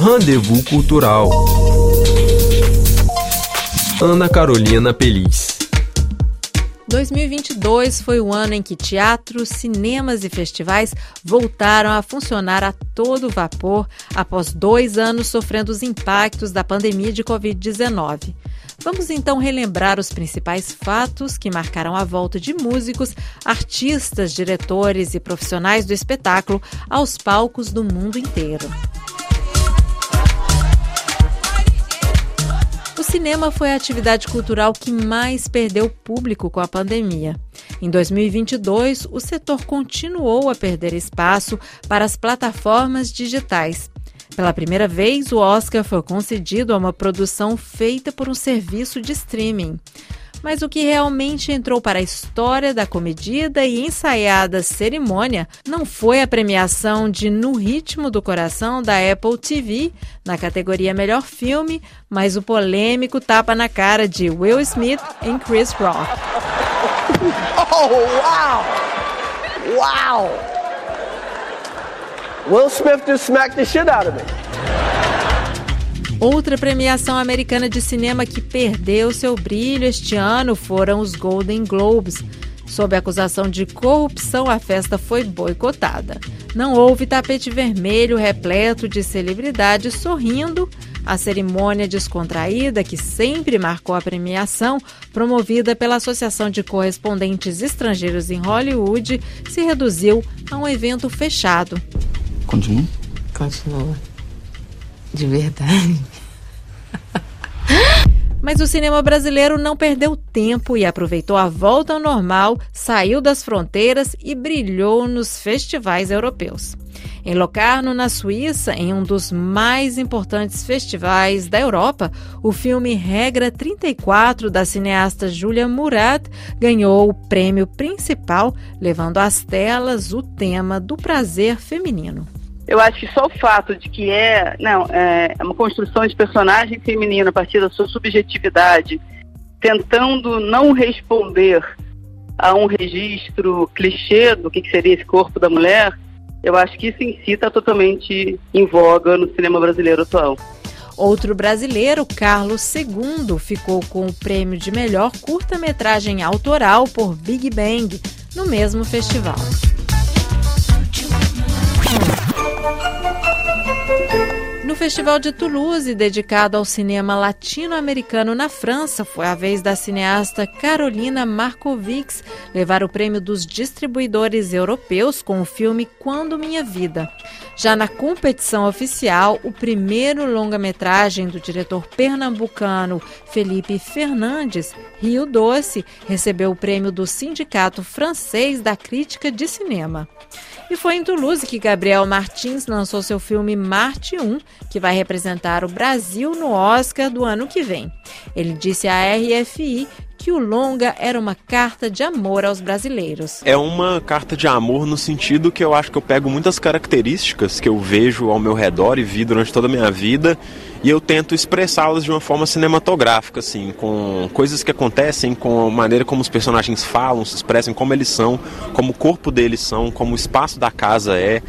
Rendezvous Cultural. Ana Carolina Pelis. 2022 foi o ano em que teatros, cinemas e festivais voltaram a funcionar a todo vapor após dois anos sofrendo os impactos da pandemia de Covid-19. Vamos então relembrar os principais fatos que marcaram a volta de músicos, artistas, diretores e profissionais do espetáculo aos palcos do mundo inteiro. O cinema foi a atividade cultural que mais perdeu público com a pandemia. Em 2022, o setor continuou a perder espaço para as plataformas digitais. Pela primeira vez, o Oscar foi concedido a uma produção feita por um serviço de streaming. Mas o que realmente entrou para a história da comedida e ensaiada cerimônia não foi a premiação de No Ritmo do Coração da Apple TV na categoria Melhor Filme, mas o polêmico tapa na cara de Will Smith em Chris Rock. Oh, wow! Wow! Will Smith just smacked the shit out of me. Outra premiação americana de cinema que perdeu seu brilho este ano foram os Golden Globes. Sob acusação de corrupção, a festa foi boicotada. Não houve tapete vermelho repleto de celebridades sorrindo. A cerimônia descontraída, que sempre marcou a premiação, promovida pela Associação de Correspondentes Estrangeiros em Hollywood, se reduziu a um evento fechado. Continua? Continua de verdade. Mas o cinema brasileiro não perdeu tempo e aproveitou a volta ao normal, saiu das fronteiras e brilhou nos festivais europeus. Em Locarno, na Suíça, em um dos mais importantes festivais da Europa, o filme Regra 34 da cineasta Julia Murat ganhou o prêmio principal, levando às telas o tema do prazer feminino. Eu acho que só o fato de que é, não, é uma construção de personagem feminino a partir da sua subjetividade, tentando não responder a um registro clichê do que seria esse corpo da mulher, eu acho que isso em si está totalmente em voga no cinema brasileiro atual. Outro brasileiro, Carlos II, ficou com o prêmio de melhor curta-metragem autoral por Big Bang no mesmo festival. Festival de Toulouse, dedicado ao cinema latino-americano na França, foi a vez da cineasta Carolina Markovics levar o prêmio dos distribuidores europeus com o filme Quando Minha Vida. Já na competição oficial, o primeiro longa-metragem do diretor pernambucano Felipe Fernandes, Rio Doce, recebeu o prêmio do Sindicato Francês da Crítica de Cinema. E foi em Toulouse que Gabriel Martins lançou seu filme Marte 1, que vai representar o Brasil no Oscar do ano que vem. Ele disse à RFI que o longa era uma carta de amor aos brasileiros. É uma carta de amor no sentido que eu acho que eu pego muitas características que eu vejo ao meu redor e vi durante toda a minha vida e eu tento expressá-las de uma forma cinematográfica, assim, com coisas que acontecem, com a maneira como os personagens falam, se expressam, como eles são, como o corpo deles são, como o espaço da casa é.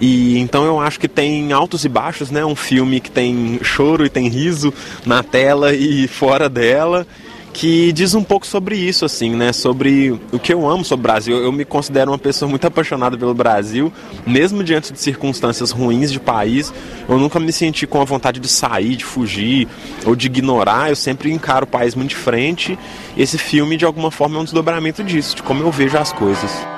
E então eu acho que tem altos e baixos, né? Um filme que tem choro e tem riso na tela e fora dela que diz um pouco sobre isso, assim, né? Sobre o que eu amo sobre o Brasil. Eu me considero uma pessoa muito apaixonada pelo Brasil, mesmo diante de circunstâncias ruins de país. Eu nunca me senti com a vontade de sair, de fugir ou de ignorar. Eu sempre encaro o país muito de frente. Esse filme, de alguma forma, é um desdobramento disso, de como eu vejo as coisas.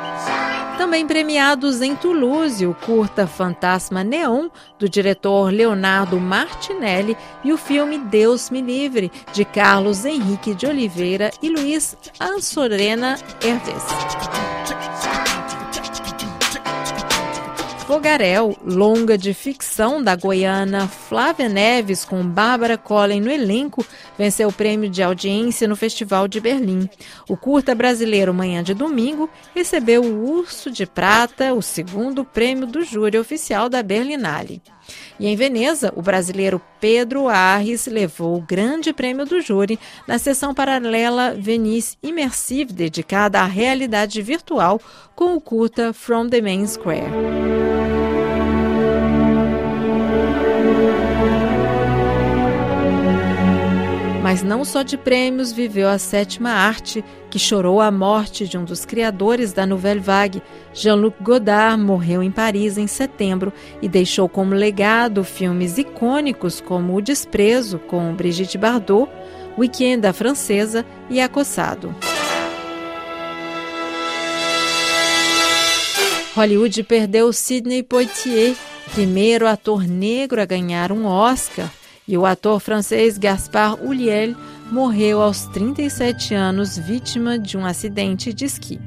Também premiados em Toulouse, o curta Fantasma Neon, do diretor Leonardo Martinelli, e o filme Deus Me Livre, de Carlos Henrique de Oliveira e Luiz Ansorena Herves. Fogarel, longa de ficção da goiana Flávia Neves com Bárbara Collen no elenco, venceu o prêmio de audiência no Festival de Berlim. O curta brasileiro Manhã de Domingo recebeu o Urso de Prata, o segundo prêmio do júri oficial da Berlinale. E em Veneza, o brasileiro Pedro Arres levou o grande prêmio do júri na sessão paralela Venice Immersive, dedicada à realidade virtual, com o curta From the Main Square. Mas não só de prêmios viveu a sétima arte, que chorou a morte de um dos criadores da Nouvelle Vague. Jean-Luc Godard morreu em Paris em setembro e deixou como legado filmes icônicos como O Desprezo, com Brigitte Bardot, Weekend da Francesa e Acossado. Hollywood perdeu Sidney Poitier, primeiro ator negro a ganhar um Oscar, e o ator francês Gaspard Ulliel morreu aos 37 anos vítima de um acidente de esqui.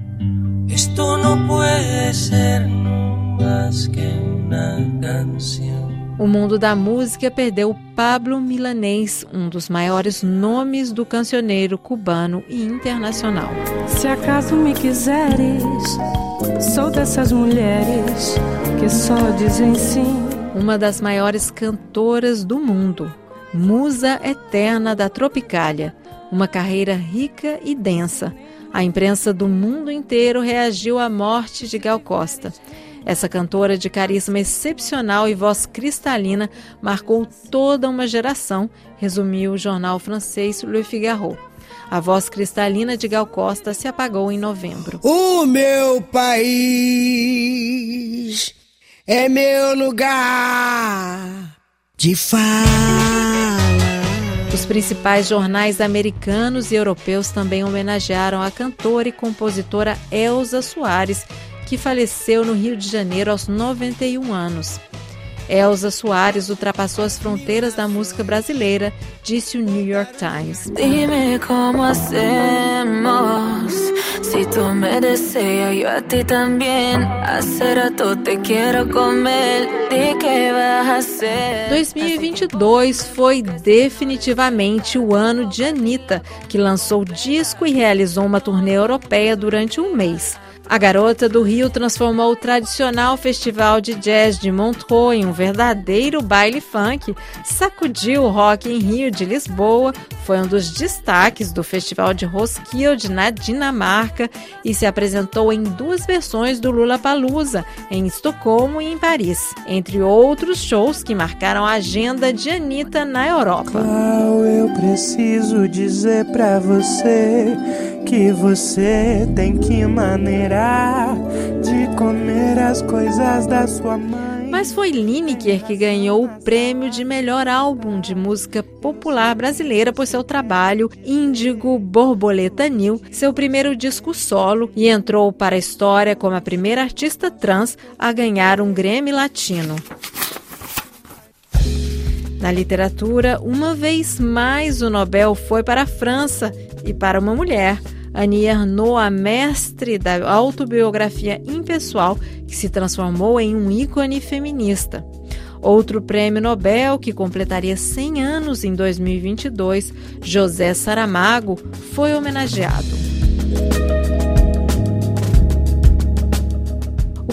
O mundo da música perdeu Pablo Milanês, um dos maiores nomes do cancioneiro cubano e internacional. Se acaso me quiseres, sou dessas mulheres que só dizem sim. Uma das maiores cantoras do mundo, musa eterna da Tropicália, uma carreira rica e densa. A imprensa do mundo inteiro reagiu à morte de Gal Costa. Essa cantora de carisma excepcional e voz cristalina marcou toda uma geração, resumiu o jornal francês Le Figaro. A voz cristalina de Gal Costa se apagou em novembro. O meu país é meu lugar de fala. Os principais jornais americanos e europeus também homenagearam a cantora e compositora Elza Soares, que faleceu no Rio de Janeiro aos 91 anos. Elza Soares ultrapassou as fronteiras da música brasileira, disse o New York Times. Dime como hacemos, si tú me deseas, yo a ti también. Hace rato te quiero comer, de vas a hacer? 2022 foi definitivamente o ano de Anitta, que lançou disco e realizou uma turnê europeia durante um mês. A Garota do Rio transformou o tradicional festival de jazz de Montreux em um verdadeiro baile funk, sacudiu o rock em Rio de Lisboa, foi um dos destaques do Festival de Roskilde na Dinamarca e se apresentou em duas versões do Lula Palusa, em Estocolmo e em Paris, entre outros shows que marcaram a agenda de Anitta na Europa. Qual eu preciso dizer para você que você tem que maneirar de comer as coisas da sua mãe. Mas foi Lineker que ganhou o prêmio de melhor álbum de música popular brasileira por seu trabalho Índigo Borboleta Nil, seu primeiro disco solo, e entrou para a história como a primeira artista trans a ganhar um Grammy Latino. Na literatura, uma vez mais o Nobel foi para a França e para uma mulher. Annie Ernaux, a mestre da autobiografia impessoal, que se transformou em um ícone feminista. Outro prêmio Nobel, que completaria 100 anos em 2022, José Saramago, foi homenageado.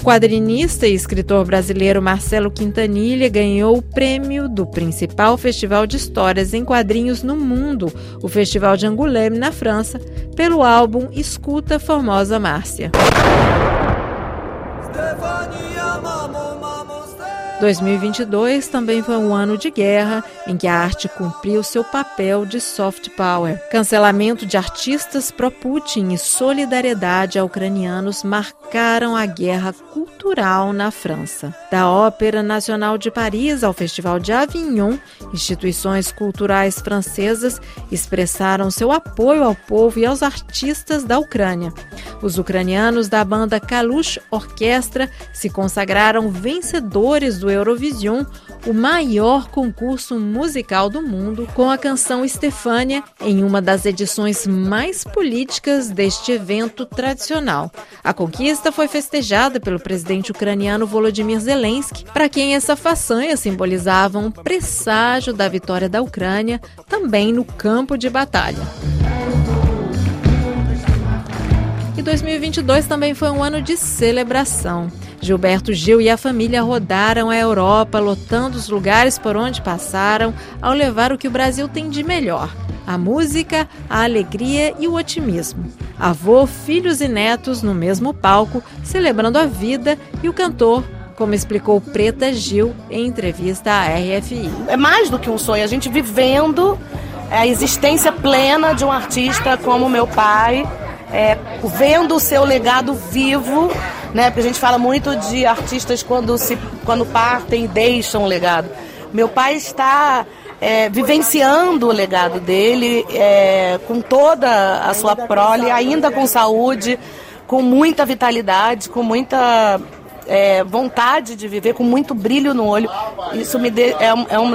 Quadrinista e escritor brasileiro Marcelo Quintanilha ganhou o prêmio do principal festival de histórias em quadrinhos no mundo, o Festival de Angoulême, na França, pelo álbum Escuta Formosa Márcia. 2022 também foi um ano de guerra em que a arte cumpriu seu papel de soft power. Cancelamento de artistas pró-Putin e solidariedade a ucranianos marcaram a guerra cultural na França. Da Ópera Nacional de Paris ao Festival de Avignon, instituições culturais francesas expressaram seu apoio ao povo e aos artistas da Ucrânia. Os ucranianos da banda Kalush Orquestra se consagraram vencedores do Eurovision, o maior concurso musical do mundo, com a canção Estefânia em uma das edições mais políticas deste evento tradicional. A conquista foi festejada pelo presidente ucraniano Volodymyr Zelensky, para quem essa façanha simbolizava um presságio da vitória da Ucrânia, também no campo de batalha. 2022 também foi um ano de celebração. Gilberto Gil e a família rodaram a Europa, lotando os lugares por onde passaram, ao levar o que o Brasil tem de melhor: a música, a alegria e o otimismo. Avô, filhos e netos no mesmo palco, celebrando a vida e o cantor como explicou Preta Gil em entrevista à RFI. É mais do que um sonho, a gente vivendo a existência plena de um artista como meu pai, é, vendo o seu legado vivo, né? Porque a gente fala muito de artistas quando, se, quando partem e deixam um legado. Meu pai está é, vivenciando o legado dele, é, com toda a sua prole, ainda com saúde, com muita vitalidade, com muita é, vontade de viver, com muito brilho no olho. Isso me de, é, é um,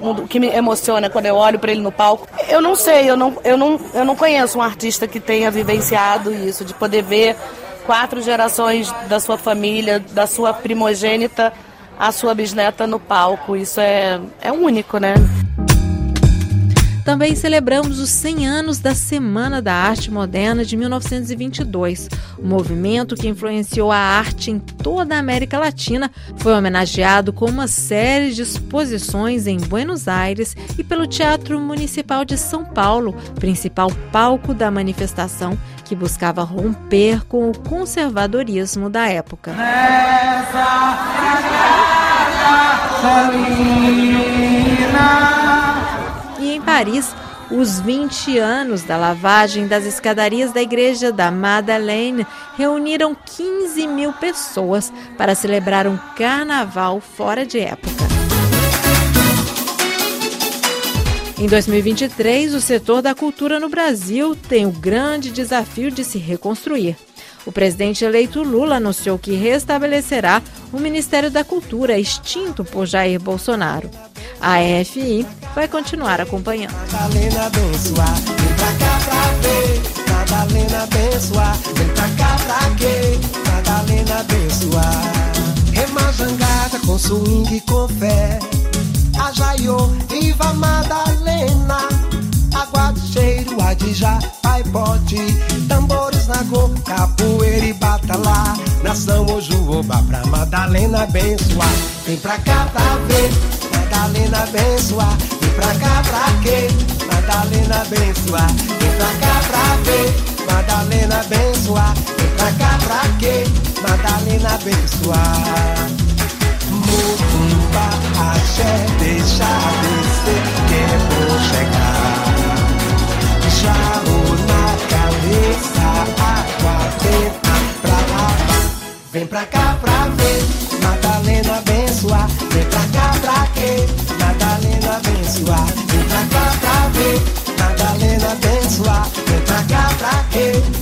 um, que me emociona quando eu olho para ele no palco. Eu não sei, eu não, eu, não, eu não conheço um artista que tenha vivenciado isso, de poder ver quatro gerações da sua família, da sua primogênita, a sua bisneta no palco. Isso é, é único, né? Também celebramos os 100 anos da Semana da Arte Moderna de 1922. O movimento que influenciou a arte em toda a América Latina foi homenageado com uma série de exposições em Buenos Aires e pelo Teatro Municipal de São Paulo, principal palco da manifestação que buscava romper com o conservadorismo da época. Nessa e Paris, os 20 anos da lavagem das escadarias da Igreja da Madeleine reuniram 15 mil pessoas para celebrar um carnaval fora de época. Em 2023, o setor da cultura no Brasil tem o grande desafio de se reconstruir. O presidente eleito Lula anunciou que restabelecerá o Ministério da Cultura, extinto por Jair Bolsonaro. A EFI vai continuar acompanhando. Madalena abençoar, vem pra cá pra ver. Madalena abençoar, vem pra cá pra quê? Madalena abençoar. Rema jangada com swing e com fé. A Jaiô, viva Madalena. Água de cheiro, adijá, pai pote. Tambores na go, capoeira e batalá. Nação Ojuoba pra Madalena abençoar. Vem pra cá pra ver. Madalena abençoa, vem pra cá pra quê? Madalena abençoa, vem pra cá pra quê? Madalena abençoa, vem pra cá pra quê? Madalena abençoa. Mucumba, axé, deixa descer, que é vou chegar. Jarro na cabeça, água tenta pra lá. Vem pra cá pra ver, Madalena abençoa, vem pra Madalena abençoar, vem pra cá pra quê?